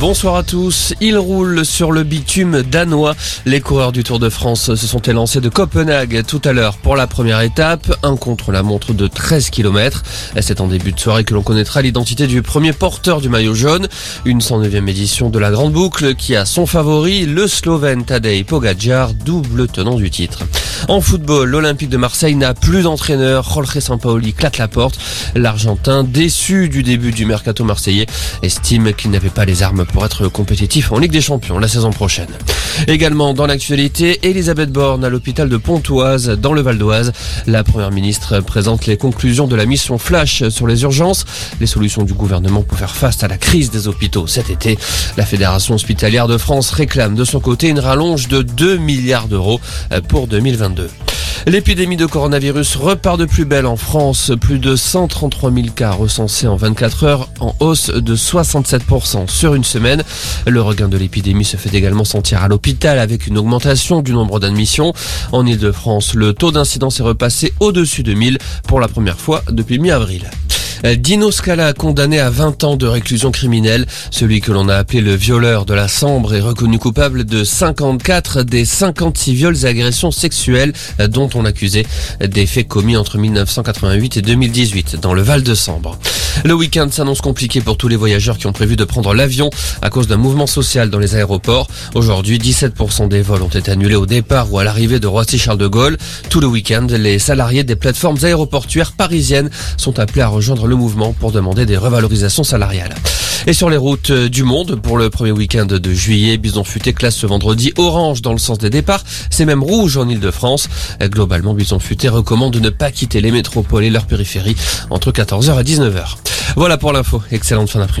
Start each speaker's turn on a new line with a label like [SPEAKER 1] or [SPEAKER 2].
[SPEAKER 1] Bonsoir à tous. Il roule sur le bitume danois. Les coureurs du Tour de France se sont élancés de Copenhague tout à l'heure pour la première étape. Un contre la montre de 13 km. C'est en début de soirée que l'on connaîtra l'identité du premier porteur du maillot jaune. Une 109e édition de la Grande Boucle qui a son favori, le Slovène Tadej Pogacar, double tenant du titre. En football, l'Olympique de Marseille n'a plus d'entraîneur. Jorge Sampaoli claque la porte. L'Argentin, déçu du début du mercato marseillais, estime qu'il n'avait pas les armes pour être compétitif en Ligue des Champions la saison prochaine. Également dans l'actualité, Elisabeth Borne à l'hôpital de Pontoise dans le Val d'Oise. La première ministre présente les conclusions de la mission Flash sur les urgences, les solutions du gouvernement pour faire face à la crise des hôpitaux cet été. La Fédération hospitalière de France réclame de son côté une rallonge de 2 milliards d'euros pour 2022. L'épidémie de coronavirus repart de plus belle en France. Plus de 133 000 cas recensés en 24 heures, en hausse de 67% sur une semaine. Le regain de l'épidémie se fait également sentir à l'hôpital avec une augmentation du nombre d'admissions. En Ile-de-France, le taux d'incidence est repassé au-dessus de 1000 pour la première fois depuis mi-avril. Euh, Dino Scala, condamné à 20 ans de réclusion criminelle, celui que l'on a appelé le violeur de la Sambre est reconnu coupable de 54 des 56 viols et agressions sexuelles euh, dont on accusait des faits commis entre 1988 et 2018 dans le Val de Sambre. Le week-end s'annonce compliqué pour tous les voyageurs qui ont prévu de prendre l'avion à cause d'un mouvement social dans les aéroports. Aujourd'hui, 17% des vols ont été annulés au départ ou à l'arrivée de Roissy-Charles de Gaulle. Tout le week-end, les salariés des plateformes aéroportuaires parisiennes sont appelés à rejoindre le mouvement pour demander des revalorisations salariales. Et sur les routes du monde, pour le premier week-end de juillet, Bison Futé classe ce vendredi orange dans le sens des départs. C'est même rouge en Ile-de-France. Globalement, Bison Futé recommande de ne pas quitter les métropoles et leurs périphéries entre 14h et 19h. Voilà pour l'info. Excellente fin d'après-midi.